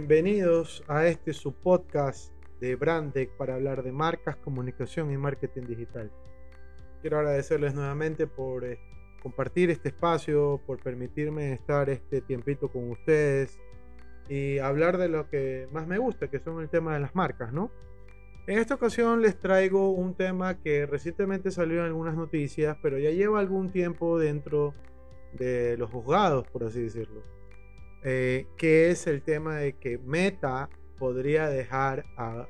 Bienvenidos a este su podcast de Brandec para hablar de marcas, comunicación y marketing digital. Quiero agradecerles nuevamente por eh, compartir este espacio, por permitirme estar este tiempito con ustedes y hablar de lo que más me gusta, que son el tema de las marcas, ¿no? En esta ocasión les traigo un tema que recientemente salió en algunas noticias, pero ya lleva algún tiempo dentro de los juzgados, por así decirlo eh, que es el tema de que Meta podría dejar a,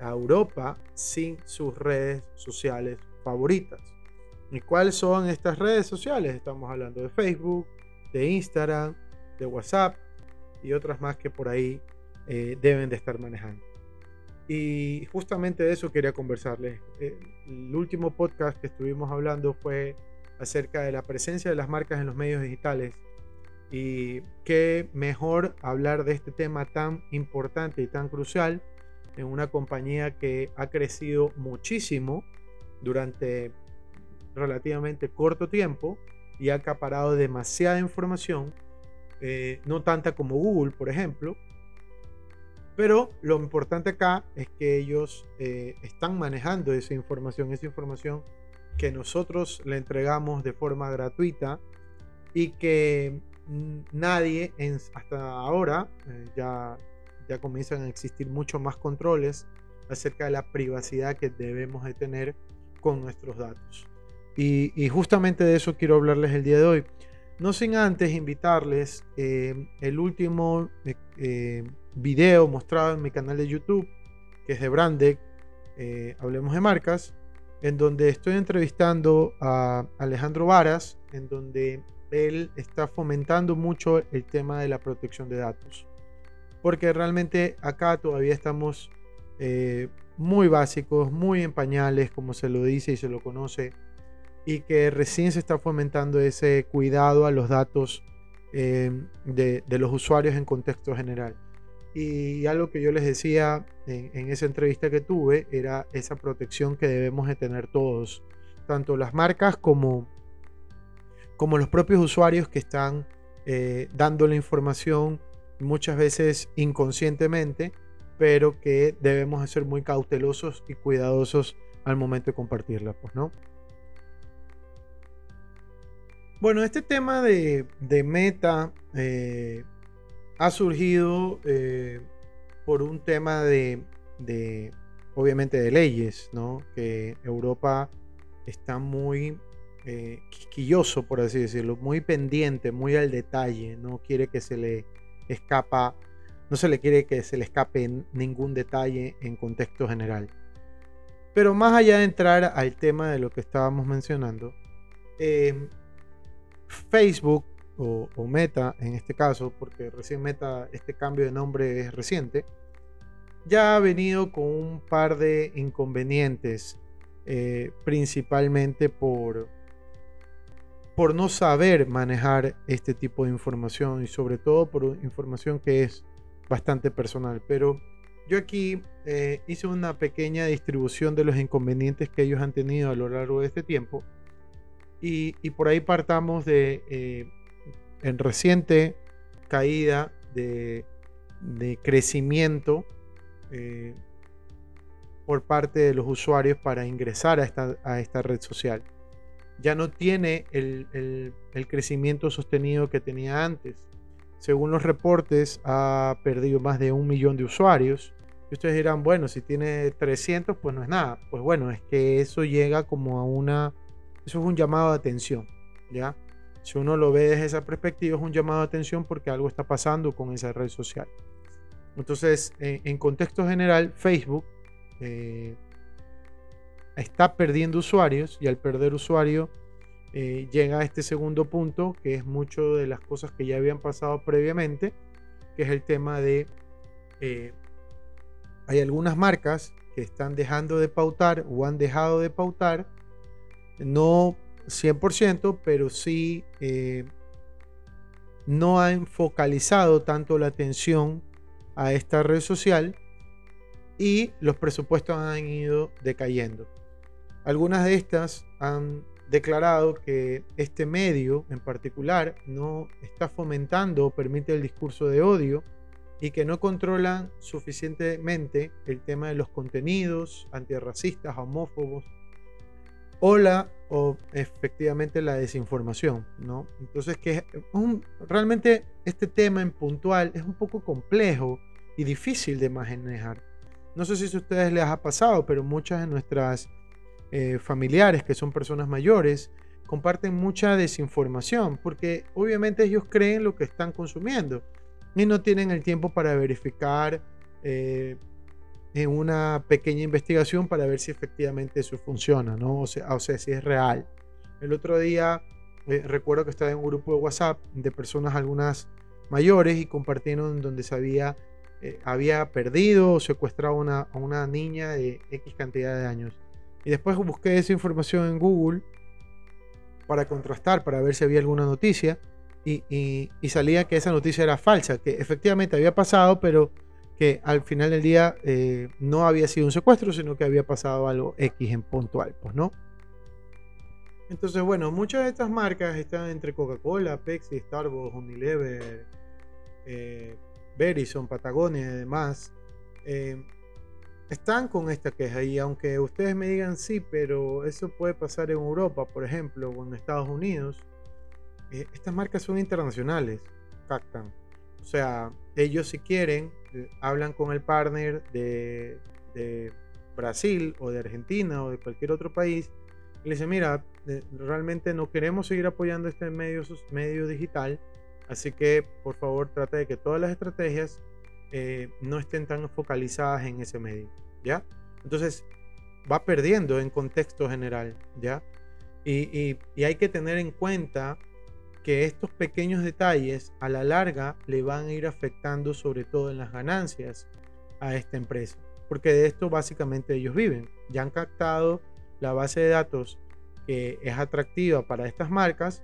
Europa sin sus redes sociales favoritas. ¿Y cuáles son estas redes sociales? Estamos hablando de Facebook, de Instagram, de WhatsApp y otras más que por ahí eh, deben de estar manejando. Y justamente de eso quería conversarles. Eh, el último podcast que estuvimos hablando fue acerca de la presencia de las marcas en los medios digitales y qué mejor hablar de este tema tan importante y tan crucial en una compañía que ha crecido muchísimo durante relativamente corto tiempo y ha acaparado demasiada información, eh, no tanta como Google, por ejemplo. Pero lo importante acá es que ellos eh, están manejando esa información, esa información que nosotros le entregamos de forma gratuita y que nadie hasta ahora eh, ya, ya comienzan a existir muchos más controles acerca de la privacidad que debemos de tener con nuestros datos. Y, justamente de eso quiero hablarles el día de hoy. No sin antes invitarles eh, el último eh, video mostrado en mi canal de YouTube, que es de Brandec, Hablemos de Marcas, en donde estoy entrevistando a Alejandro Varas, en donde él está fomentando mucho el tema de la protección de datos. Porque realmente acá todavía estamos eh, muy básicos, muy en pañales, como se lo dice y se lo conoce, y que recién se está fomentando ese cuidado a los datos eh, de, los usuarios en contexto general. Y algo que yo les decía en, en, esa entrevista que tuve era esa protección que debemos de tener todos, tanto las marcas como, como los propios usuarios que están eh, dando la información muchas veces inconscientemente, pero que debemos ser muy cautelosos y cuidadosos al momento de compartirla, pues, ¿no? Bueno, este tema de, Meta eh, ha surgido eh, por un tema de, de, obviamente, de leyes, ¿no? Que Europa está muy eh, quisquilloso, por así decirlo, muy pendiente, muy al detalle, no quiere que se le escapa, no se le quiere que se le escape ningún detalle en contexto general. Pero más allá de entrar al tema de lo que estábamos mencionando, eh, Facebook o, o, Meta en este caso, porque recién Meta, este cambio de nombre es reciente, ya ha venido con un par de inconvenientes, eh, principalmente por, por no saber manejar este tipo de información y sobre todo por información que es bastante personal. Pero yo aquí eh, hice una pequeña distribución de los inconvenientes que ellos han tenido a lo largo de este tiempo y, por ahí partamos de eh, en reciente caída de, crecimiento eh, por parte de los usuarios para ingresar a esta, a esta red social ya no tiene el, crecimiento sostenido que tenía antes. Según los reportes, ha perdido más de un millón de usuarios. Y ustedes dirán, bueno, si tiene 300, pues no es nada. Pues bueno, es que eso llega como a una... Eso es un llamado de atención, ¿ya? Si uno lo ve desde esa perspectiva, es un llamado de atención porque algo está pasando con esa red social. Entonces, en, contexto general, Facebook eh, está perdiendo usuarios y al perder usuario eh, llega a este segundo punto, que es mucho de las cosas que ya habían pasado previamente, que es el tema de... Eh, hay algunas marcas que están dejando de pautar o han dejado de pautar, no 100%, pero sí eh, no han focalizado tanto la atención a esta red social y los presupuestos han ido decayendo. Algunas de estas han declarado que este medio en particular no está fomentando o permite el discurso de odio y que no controlan suficientemente el tema de los contenidos antirracistas, homófobos o la o efectivamente la desinformación, ¿no? Entonces que realmente este tema en puntual es un poco complejo y difícil de manejar. No sé si a ustedes les ha pasado, pero muchas de nuestras eh, familiares que son personas mayores comparten mucha desinformación porque obviamente ellos creen lo que están consumiendo y no tienen el tiempo para verificar eh, en una pequeña investigación para ver si efectivamente eso funciona, ¿no? O sea, o si es real. El otro día eh, recuerdo que estaba en un grupo de WhatsApp de personas algunas mayores y compartieron donde se había, había perdido o secuestrado una, a una niña de X cantidad de años. Y después busqué esa información en Google para contrastar, para ver si había alguna noticia. Y, salía que esa noticia era falsa, que efectivamente había pasado, pero que al final del día eh, no había sido un secuestro, sino que había pasado algo X en puntual, pues no. Entonces, bueno, muchas de estas marcas están entre Coca-Cola, Pepsi, Starbucks, Unilever, eh, Verizon, Patagonia y demás. Eh, están con esta queja y aunque ustedes me digan sí, pero eso puede pasar en Europa, por ejemplo, o en Estados Unidos, eh, estas marcas son internacionales, captan. O sea, ellos si quieren, eh, hablan con el partner de, Brasil o de Argentina o de cualquier otro país y le dicen, mira, eh, realmente no queremos seguir apoyando este medio, medio digital, así que por favor trata de que todas las estrategias eh, no estén tan focalizadas en ese medio, ¿ya? Entonces va perdiendo en contexto general, ¿ya? Y, hay que tener en cuenta que estos pequeños detalles a la larga le van a ir afectando sobre todo en las ganancias a esta empresa, porque de esto básicamente ellos viven. Ya han captado la base de datos que es atractiva para estas marcas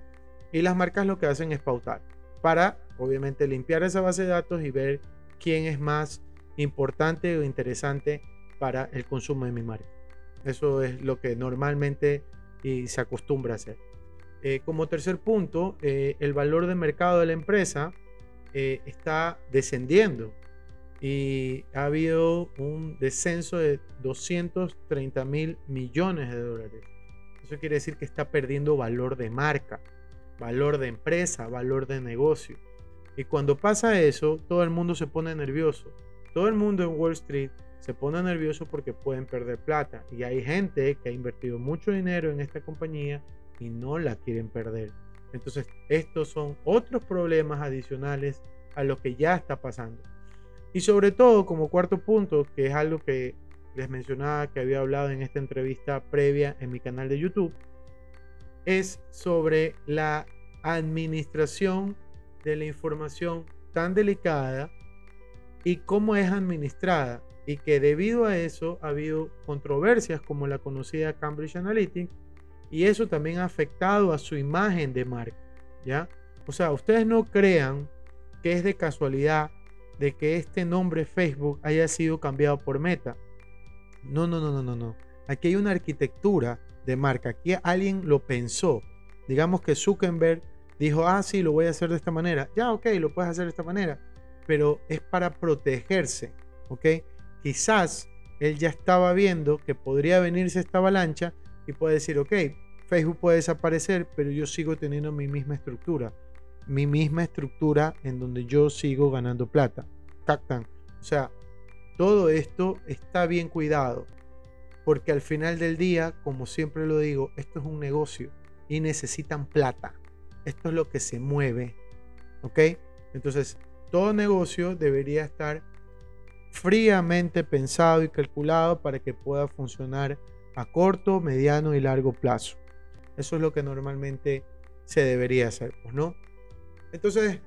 y las marcas lo que hacen es pautar para obviamente limpiar esa base de datos y ver quién es más importante o interesante para el consumo de mi marca. Eso es lo que normalmente y se acostumbra a hacer. Eh, como tercer punto, eh, el valor de mercado de la empresa eh, está descendiendo y ha habido un descenso de 230 mil millones de dólares. Eso quiere decir que está perdiendo valor de marca, valor de empresa, valor de negocio. Y cuando pasa eso, todo el mundo se pone nervioso. Todo el mundo en Wall Street se pone nervioso porque pueden perder plata. Y hay gente que ha invertido mucho dinero en esta compañía y no la quieren perder. Entonces, estos son otros problemas adicionales a lo que ya está pasando. Y sobre todo, como cuarto punto, que es algo que les mencionaba que había hablado en esta entrevista previa en mi canal de YouTube, es sobre la administración de la información tan delicada y cómo es administrada y que debido a eso ha habido controversias como la conocida Cambridge Analytica y eso también ha afectado a su imagen de marca, ¿ya? O sea, ustedes no crean que es de casualidad de que este nombre Facebook haya sido cambiado por Meta. No, no, no, no, no, no. Aquí hay una arquitectura de marca. Aquí alguien lo pensó. Digamos que Zuckerberg dijo, ah, sí, lo voy a hacer de esta manera. Ya, ok, lo puedes hacer de esta manera, pero es para protegerse, ¿ok? Quizás él ya estaba viendo que podría venirse esta avalancha y puede decir, ok, Facebook puede desaparecer, pero yo sigo teniendo mi misma estructura, mi misma estructura en donde yo sigo ganando plata. Captan. O sea, todo esto está bien cuidado, porque al final del día, como siempre lo digo, esto es un negocio y necesitan plata. Esto es lo que se mueve. ¿Ok? Entonces, todo negocio debería estar fríamente pensado y calculado para que pueda funcionar a corto, mediano y largo plazo. Eso es lo que normalmente se debería hacer, pues, ¿no? Entonces,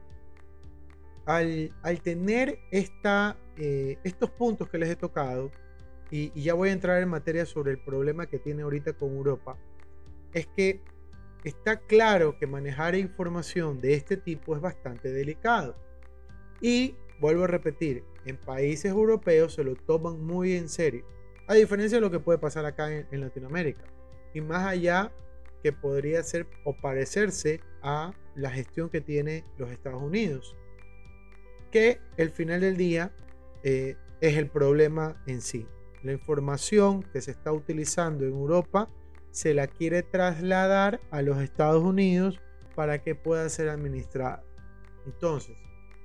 al, tener esta, eh, estos puntos que les he tocado, y ya voy a entrar en materia sobre el problema que tiene ahorita con Europa, es que está claro que manejar información de este tipo es bastante delicado. Y vuelvo a repetir, en países europeos se lo toman muy en serio, a diferencia de lo que puede pasar acá en, Latinoamérica. Y más allá que podría ser o parecerse a la gestión que tiene los Estados Unidos, que el final del día eh, es el problema en sí. La información que se está utilizando en Europa se la quiere trasladar a los Estados Unidos para que pueda ser administrada. Entonces,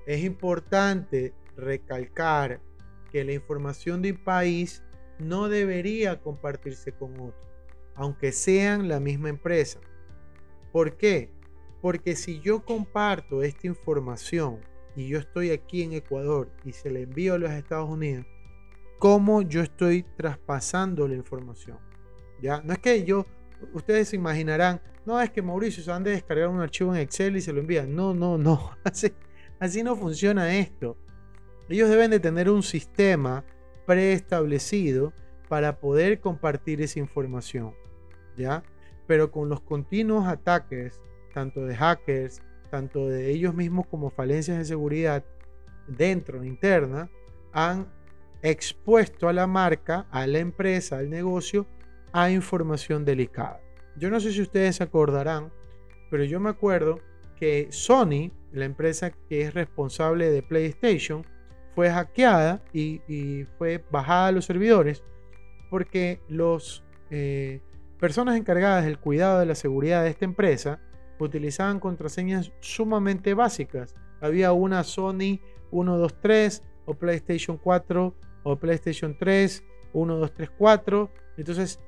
es importante recalcar que la información de un país no debería compartirse con otro, aunque sean la misma empresa. ¿Por qué? Porque si yo comparto esta información y yo estoy aquí en Ecuador y se la envío a los Estados Unidos, ¿cómo yo estoy traspasando la información? ¿Ya? No es que yo, ustedes se imaginarán, no es que Mauricio se han de descargar un archivo en Excel y se lo envían. No, no, no. Así, así no funciona esto. Ellos deben de tener un sistema preestablecido para poder compartir esa información, ¿ya? Pero con los continuos ataques, tanto de hackers, tanto de ellos mismos como falencias de seguridad dentro, interna, han expuesto a la marca, a la empresa, al negocio, a información delicada. Yo no sé si ustedes se acordarán, pero yo me acuerdo que Sony, la empresa que es responsable de PlayStation, fue hackeada y, fue bajada a los servidores porque las eh, personas encargadas del cuidado de la seguridad de esta empresa utilizaban contraseñas sumamente básicas. Había una Sony 123 o PlayStation 4 o PlayStation 3 1234. Entonces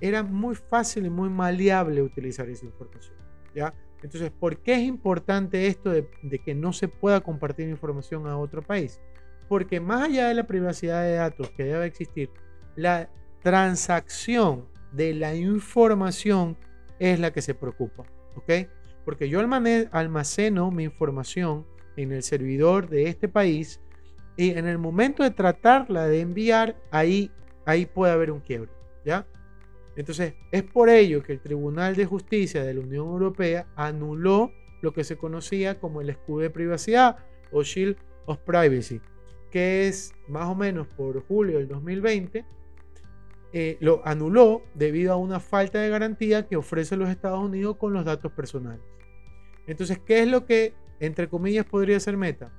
era muy fácil y muy maleable utilizar esa información. ¿ya? Entonces, ¿por qué es importante esto de, de que no se pueda compartir información a otro país? Porque más allá de la privacidad de datos que debe existir, la transacción de la información es la que se preocupa. ¿Ok? Porque yo almaceno mi información en el servidor de este país y en el momento de tratarla de enviar, ahí, ahí puede haber un quiebre. ¿Ya? Entonces, es por ello que el Tribunal de Justicia de la Unión Europea anuló lo que se conocía como el escudo de privacidad o Shield of Privacy, que es más o menos por julio del 2020, eh, lo anuló debido a una falta de garantía que ofrece los Estados Unidos con los datos personales. Entonces, ¿qué es lo que, entre comillas, podría ser meta?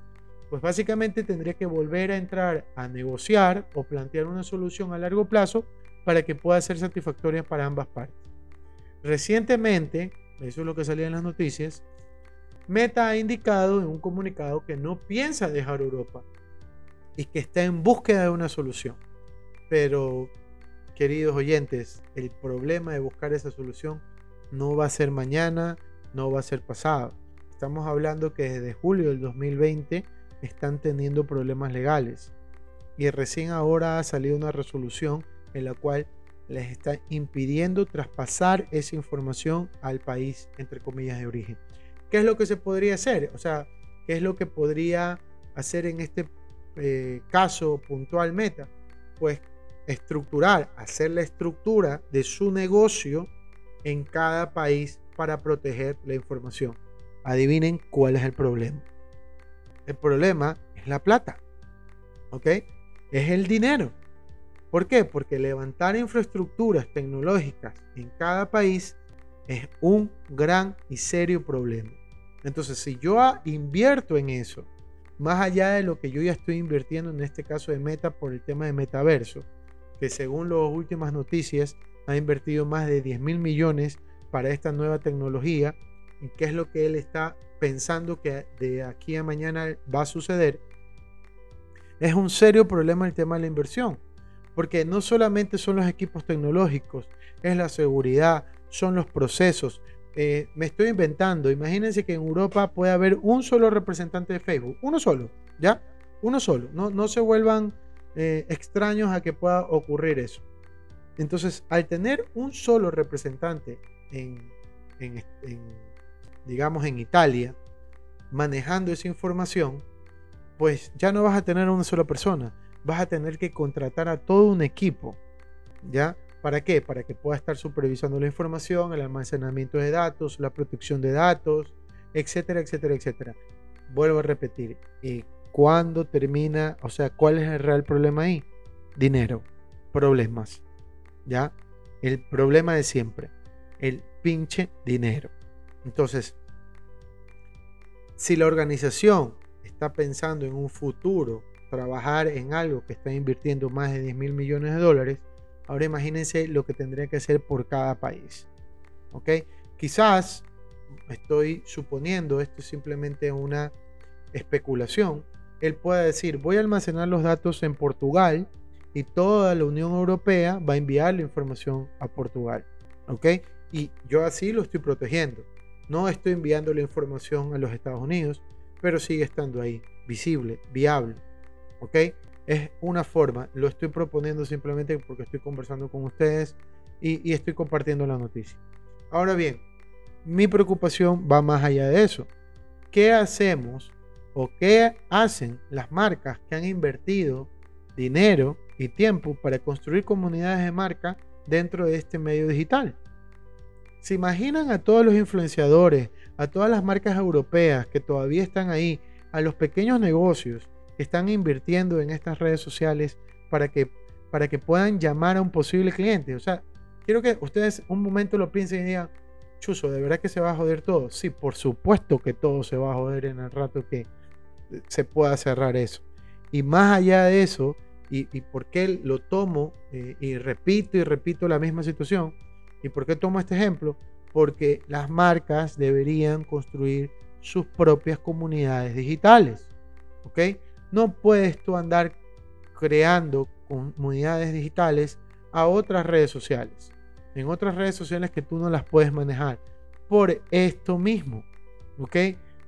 Pues básicamente tendría que volver a entrar a negociar o plantear una solución a largo plazo para que pueda ser satisfactoria para ambas partes. Recientemente, eso es lo que salía en las noticias, Meta ha indicado en un comunicado que no piensa dejar Europa, y que está en búsqueda de una solución. Pero, queridos oyentes, el problema de buscar esa solución no va a ser mañana, no va a ser pasado. Estamos hablando que desde julio del 2020 están teniendo problemas legales y recién ahora ha salido una resolución en la cual les está impidiendo traspasar esa información al país, entre comillas, de origen. ¿Qué es lo que se podría hacer? O sea, ¿qué es lo que podría hacer en este eh, caso puntual Meta, pues estructurar, hacer la estructura de su negocio en cada país para proteger la información. Adivinen cuál es el problema. El problema es la plata. ¿Ok? Es el dinero. ¿Por qué? Porque levantar infraestructuras tecnológicas en cada país es un gran y serio problema. Entonces, si yo invierto en eso más allá de lo que yo ya estoy invirtiendo en este caso de Meta por el tema de metaverso, que según las últimas noticias ha invertido más de 10 mil millones para esta nueva tecnología y qué es lo que él está pensando que de aquí a mañana va a suceder, es un serio problema el tema de la inversión, porque no solamente son los equipos tecnológicos, es la seguridad, son los procesos, eh, me estoy inventando. Imagínense que en Europa puede haber un solo representante de Facebook. Uno solo, ¿ya? Uno solo. No, no se vuelvan eh, extraños a que pueda ocurrir eso. Entonces, al tener un solo representante en, digamos, en Italia, manejando esa información, pues ya no vas a tener una sola persona, vas a tener que contratar a todo un equipo, ¿ya? ¿Para qué? Para que pueda estar supervisando la información, el almacenamiento de datos, la protección de datos, etcétera, etcétera, etcétera. Vuelvo a repetir, ¿y cuándo termina? O sea, ¿cuál es el real problema ahí? Dinero, problemas, ¿ya? El problema de siempre, el pinche dinero. Entonces, si la organización está pensando en un futuro, trabajar en algo que está invirtiendo más de 10 mil millones de dólares, ahora imagínense lo que tendría que hacer por cada país. ¿Ok? Quizás, estoy suponiendo, esto es simplemente una especulación, él pueda decir, voy a almacenar los datos en Portugal y toda la Unión Europea va a enviar la información a Portugal. ¿Ok? Y yo así lo estoy protegiendo. No estoy enviando la información a los Estados Unidos, pero sigue estando ahí, visible, viable. ¿Ok? Es una forma, lo estoy proponiendo simplemente porque estoy conversando con ustedes y, y estoy compartiendo la noticia. Ahora bien, mi preocupación va más allá de eso. ¿Qué hacemos o qué hacen las marcas que han invertido dinero y tiempo para construir comunidades de marca dentro de este medio digital? ¿Se imaginan a todos los influenciadores, a todas las marcas europeas que todavía están ahí, a los pequeños negocios que están invirtiendo en estas redes sociales para que, para que puedan llamar a un posible cliente? O sea, quiero que ustedes un momento lo piensen y digan, Chuso, ¿de verdad que se va a joder todo? Sí, por supuesto que todo se va a joder en el rato que se pueda cerrar eso. Y más allá de eso, y, y por qué lo tomo eh, y repito y repito la misma situación, ¿Y por qué tomo este ejemplo? Porque las marcas deberían construir sus propias comunidades digitales. ¿Ok? No puedes tú andar creando comunidades digitales a otras redes sociales. En otras redes sociales que tú no las puedes manejar. Por esto mismo. ¿Ok?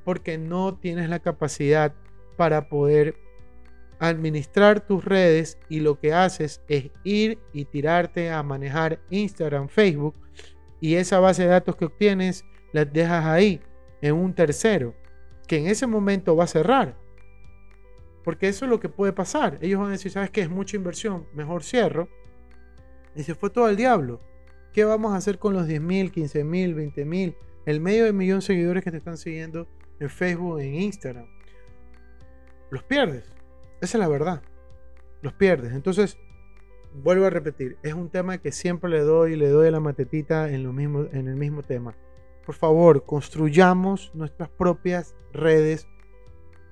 Porque no tienes la capacidad para poder administrar tus redes y lo que haces es ir y tirarte a manejar Instagram, Facebook y esa base de datos que obtienes las dejas ahí en un tercero que en ese momento va a cerrar. Porque eso es lo que puede pasar. Ellos van a decir, ¿sabes qué? Es mucha inversión, mejor cierro. Y se fue todo al diablo. ¿Qué vamos a hacer con los 10.000, 15.000, 20.000, el medio de millón de seguidores que te están siguiendo en Facebook, en Instagram? Los pierdes. Esa es la verdad. Los pierdes. Entonces, vuelvo a repetir, es un tema que siempre le doy, le doy la matetita en, lo mismo, en el mismo tema. Por favor, construyamos nuestras propias redes,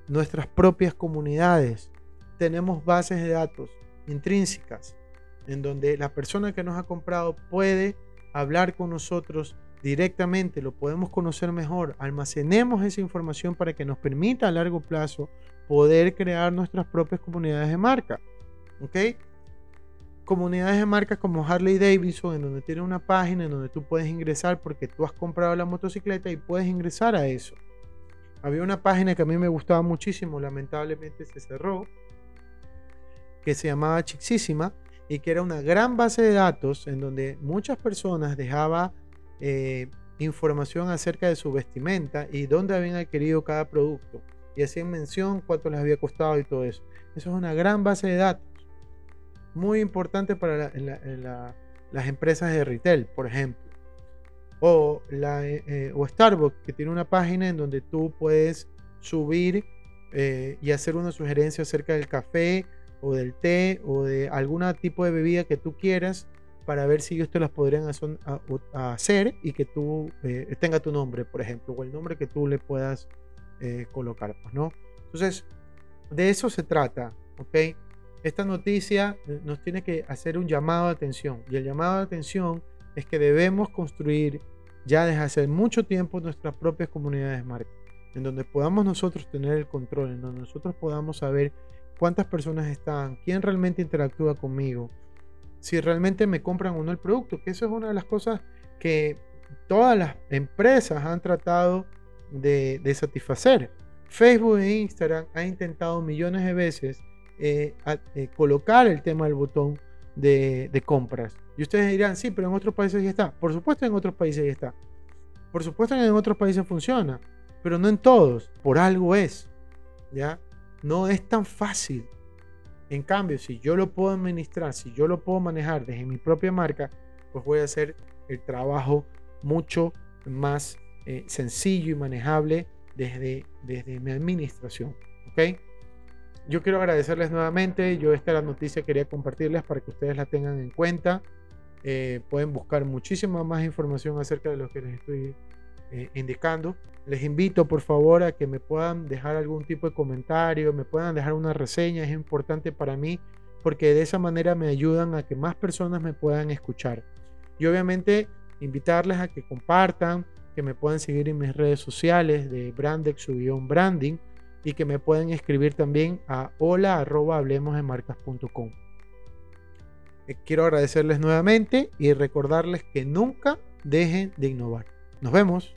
nuestras propias comunidades. Tenemos bases de datos intrínsecas en donde la persona que nos ha comprado puede hablar con nosotros directamente, lo podemos conocer mejor, almacenemos esa información para que nos permita a largo plazo poder crear nuestras propias comunidades de marca. ¿Ok? Comunidades de marca como Harley Davidson, en donde tiene una página en donde tú puedes ingresar porque tú has comprado la motocicleta y puedes ingresar a eso. Había una página que a mí me gustaba muchísimo, lamentablemente se cerró, que se llamaba Chixísima y que era una gran base de datos en donde muchas personas dejaban eh, información acerca de su vestimenta y dónde habían adquirido cada producto. Y hacían mención cuánto les había costado y todo eso. Eso es una gran base de datos. Muy importante para las empresas de retail, por ejemplo. O, la, eh, eh, o Starbucks, que tiene una página en donde tú puedes subir y hacer una sugerencia acerca del café o del té o de algún tipo de bebida que tú quieras para ver si ellos te las podrían hacer y que tú eh, tenga tu nombre, por ejemplo, o el nombre que tú le puedas eh, colocar, pues, ¿no? Entonces, de eso se trata, ¿ok? Esta noticia eh, nos tiene que hacer un llamado de atención y el llamado de atención es que debemos construir ya desde hace mucho tiempo nuestras propias comunidades de marca, en donde podamos nosotros tener el control, en donde nosotros podamos saber cuántas personas están, quién realmente interactúa conmigo, si realmente me compran o no el producto, que eso es una de las cosas que todas las empresas han tratado de, satisfacer. Facebook e Instagram han intentado millones de veces eh, eh, colocar el tema del botón de, de, compras. Y ustedes dirán, sí, pero en otros países ya está. Por supuesto en otros países ya está. Por supuesto que en otros países funciona, pero no en todos. Por algo es. ¿Ya? no es tan fácil. En cambio, si yo lo puedo administrar, si yo lo puedo manejar desde mi propia marca, pues voy a hacer el trabajo mucho más eh, sencillo y manejable desde, desde mi administración. ¿Ok? Yo quiero agradecerles nuevamente. Yo esta la noticia quería compartirles para que ustedes la tengan en cuenta. Eh, pueden buscar muchísima más información acerca de lo que les estoy eh, indicando. Les invito por favor a que me puedan dejar algún tipo de comentario, me puedan dejar una reseña. Es importante para mí porque de esa manera me ayudan a que más personas me puedan escuchar. Y obviamente invitarles a que compartan, que me puedan seguir en mis redes sociales de Brandex Branding y que me pueden escribir también a hola arroba hablemos marcas.com. Eh, quiero agradecerles nuevamente y recordarles que nunca dejen de innovar. Nos vemos.